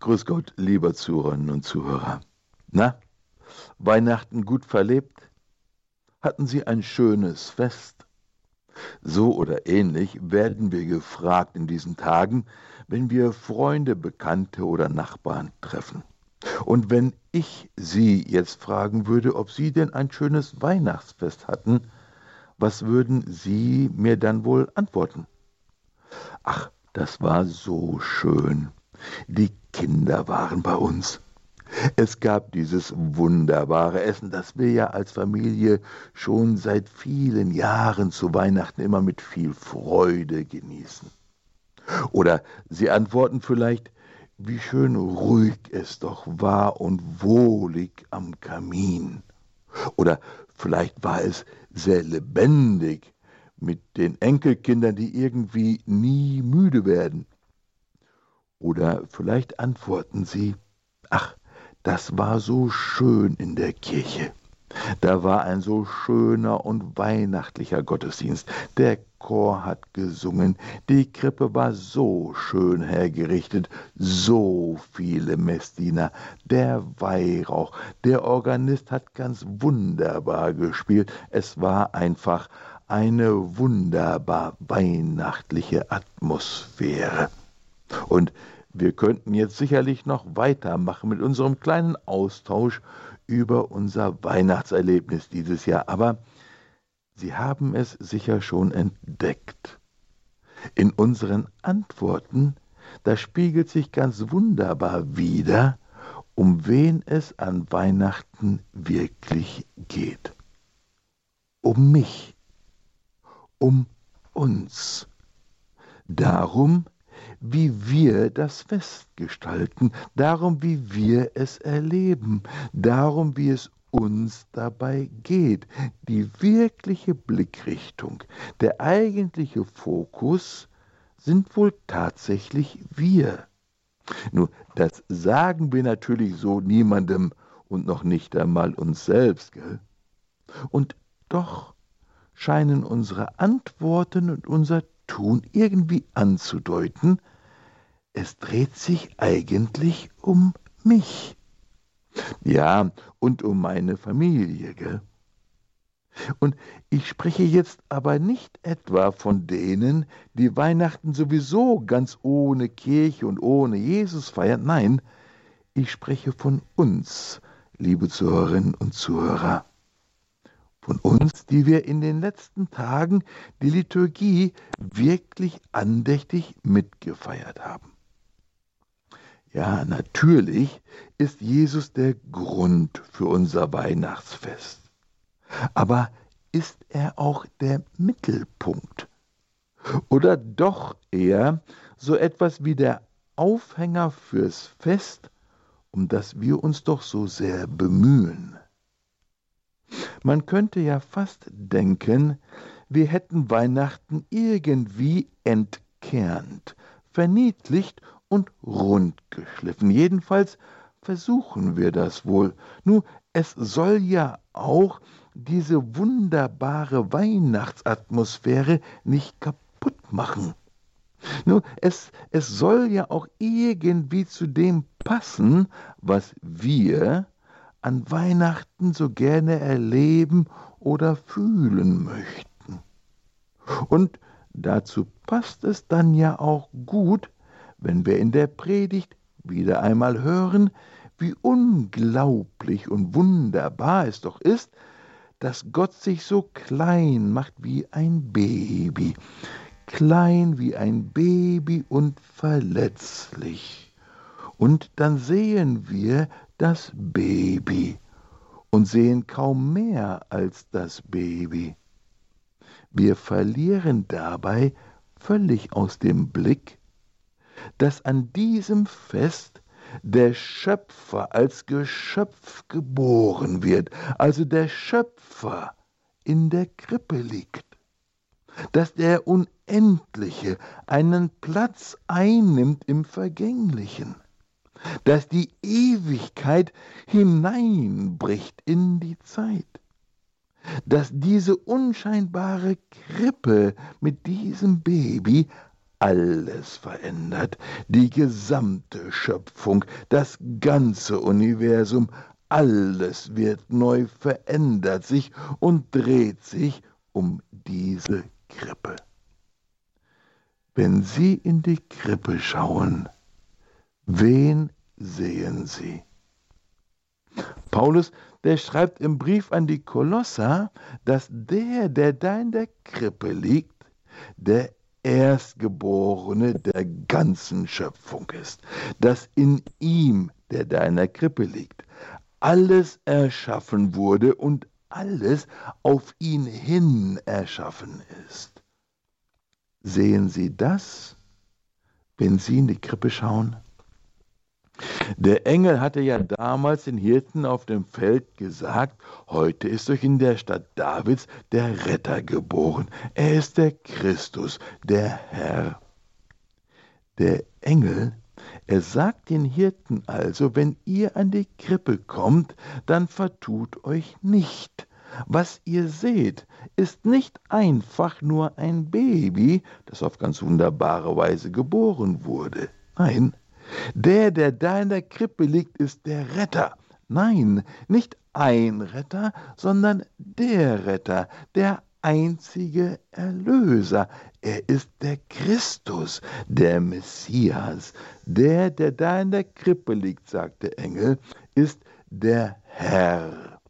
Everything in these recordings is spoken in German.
Grüß Gott, lieber Zuhörerinnen und Zuhörer. Na, Weihnachten gut verlebt? Hatten Sie ein schönes Fest? So oder ähnlich werden wir gefragt in diesen Tagen, wenn wir Freunde, Bekannte oder Nachbarn treffen. Und wenn ich Sie jetzt fragen würde, ob Sie denn ein schönes Weihnachtsfest hatten, was würden Sie mir dann wohl antworten? Ach, das war so schön. Die Kinder waren bei uns. Es gab dieses wunderbare Essen, das wir ja als Familie schon seit vielen Jahren zu Weihnachten immer mit viel Freude genießen. Oder Sie antworten vielleicht, wie schön ruhig es doch war und wohlig am Kamin. Oder vielleicht war es sehr lebendig mit den Enkelkindern, die irgendwie nie müde werden. Oder vielleicht antworten sie, ach, das war so schön in der Kirche. Da war ein so schöner und weihnachtlicher Gottesdienst. Der Chor hat gesungen, die Krippe war so schön hergerichtet, so viele Messdiener, der Weihrauch, der Organist hat ganz wunderbar gespielt. Es war einfach eine wunderbar weihnachtliche Atmosphäre. Und wir könnten jetzt sicherlich noch weitermachen mit unserem kleinen Austausch über unser Weihnachtserlebnis dieses Jahr, aber Sie haben es sicher schon entdeckt. In unseren Antworten, da spiegelt sich ganz wunderbar wider, um wen es an Weihnachten wirklich geht. Um mich, um uns. Darum, wie wir das Fest gestalten, darum, wie wir es erleben, darum, wie es uns dabei geht. Die wirkliche Blickrichtung, der eigentliche Fokus sind wohl tatsächlich wir. Nur, das sagen wir natürlich so niemandem und noch nicht einmal uns selbst, gell? Und doch scheinen unsere Antworten und unser Tun irgendwie anzudeuten, es dreht sich eigentlich um mich. Ja, und um meine Familie, gell? Und ich spreche jetzt aber nicht etwa von denen, die Weihnachten sowieso ganz ohne Kirche und ohne Jesus feiern. Nein, ich spreche von uns, liebe Zuhörerinnen und Zuhörer von uns, die wir in den letzten Tagen die Liturgie wirklich andächtig mitgefeiert haben. Ja, natürlich ist Jesus der Grund für unser Weihnachtsfest. Aber ist er auch der Mittelpunkt? Oder doch eher so etwas wie der Aufhänger fürs Fest, um das wir uns doch so sehr bemühen? Man könnte ja fast denken, wir hätten Weihnachten irgendwie entkernt, verniedlicht und rundgeschliffen. Jedenfalls versuchen wir das wohl. Nur es soll ja auch diese wunderbare Weihnachtsatmosphäre nicht kaputt machen. Nur es, es soll ja auch irgendwie zu dem passen, was wir an Weihnachten so gerne erleben oder fühlen möchten. Und dazu passt es dann ja auch gut, wenn wir in der Predigt wieder einmal hören, wie unglaublich und wunderbar es doch ist, dass Gott sich so klein macht wie ein Baby, klein wie ein Baby und verletzlich. Und dann sehen wir das Baby und sehen kaum mehr als das Baby. Wir verlieren dabei völlig aus dem Blick, dass an diesem Fest der Schöpfer als Geschöpf geboren wird, also der Schöpfer in der Krippe liegt, dass der Unendliche einen Platz einnimmt im Vergänglichen dass die Ewigkeit hineinbricht in die Zeit, dass diese unscheinbare Krippe mit diesem Baby alles verändert, die gesamte Schöpfung, das ganze Universum, alles wird neu verändert sich und dreht sich um diese Krippe. Wenn Sie in die Krippe schauen, wen sehen Sie? Paulus, der schreibt im Brief an die Kolosser, dass der, der da in der Krippe liegt, der Erstgeborene der ganzen Schöpfung ist, dass in ihm, der da in der Krippe liegt, alles erschaffen wurde und alles auf ihn hin erschaffen ist. Sehen Sie das, wenn Sie in die Krippe schauen? Der Engel hatte ja damals den Hirten auf dem Feld gesagt, heute ist euch in der Stadt Davids der Retter geboren. Er ist der Christus, der Herr. Der Engel, er sagt den Hirten also, wenn ihr an die Krippe kommt, dann vertut euch nicht. Was ihr seht, ist nicht einfach nur ein Baby, das auf ganz wunderbare Weise geboren wurde. Nein, der, der da in der Krippe liegt, ist der Retter. Nein, nicht ein Retter, sondern der Retter, der einzige Erlöser. Er ist der Christus, der Messias. Der, der da in der Krippe liegt, sagt der Engel, ist der Herr.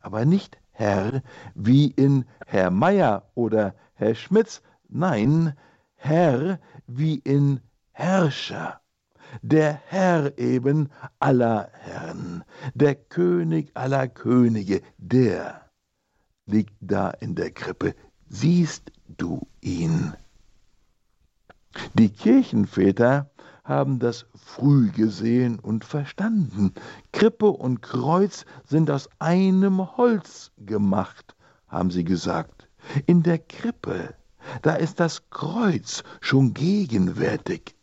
Aber nicht Herr wie in Herr Meier oder Herr Schmitz, nein, Herr wie in Herrscher der Herr eben aller Herren, der König aller Könige, der liegt da in der Krippe. Siehst du ihn? Die Kirchenväter haben das früh gesehen und verstanden. Krippe und Kreuz sind aus einem Holz gemacht, haben sie gesagt. In der Krippe, da ist das Kreuz schon gegenwärtig.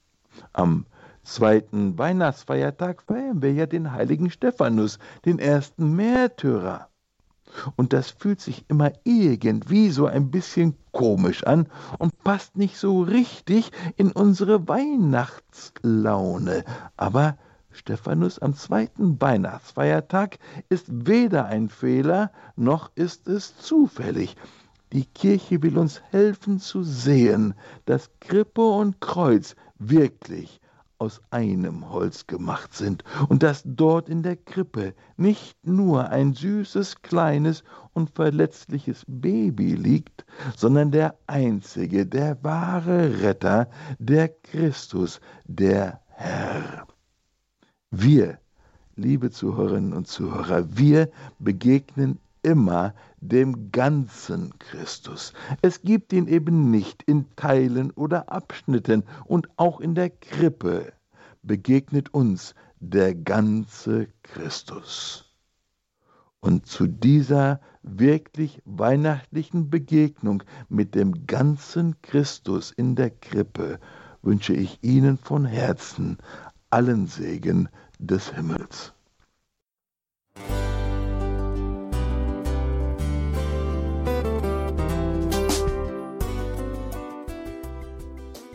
Am zweiten Weihnachtsfeiertag feiern wir ja den heiligen Stephanus, den ersten Märtyrer. Und das fühlt sich immer irgendwie so ein bisschen komisch an und passt nicht so richtig in unsere Weihnachtslaune. Aber Stephanus am zweiten Weihnachtsfeiertag ist weder ein Fehler, noch ist es zufällig. Die Kirche will uns helfen zu sehen, dass Krippe und Kreuz wirklich aus einem Holz gemacht sind und dass dort in der Krippe nicht nur ein süßes, kleines und verletzliches Baby liegt, sondern der einzige, der wahre Retter, der Christus, der Herr. Wir, liebe Zuhörerinnen und Zuhörer, wir begegnen immer dem ganzen Christus. Es gibt ihn eben nicht in Teilen oder Abschnitten und auch in der Krippe begegnet uns der ganze Christus. Und zu dieser wirklich weihnachtlichen Begegnung mit dem ganzen Christus in der Krippe wünsche ich Ihnen von Herzen allen Segen des Himmels.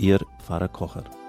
Ihr Pfarrer Kocher.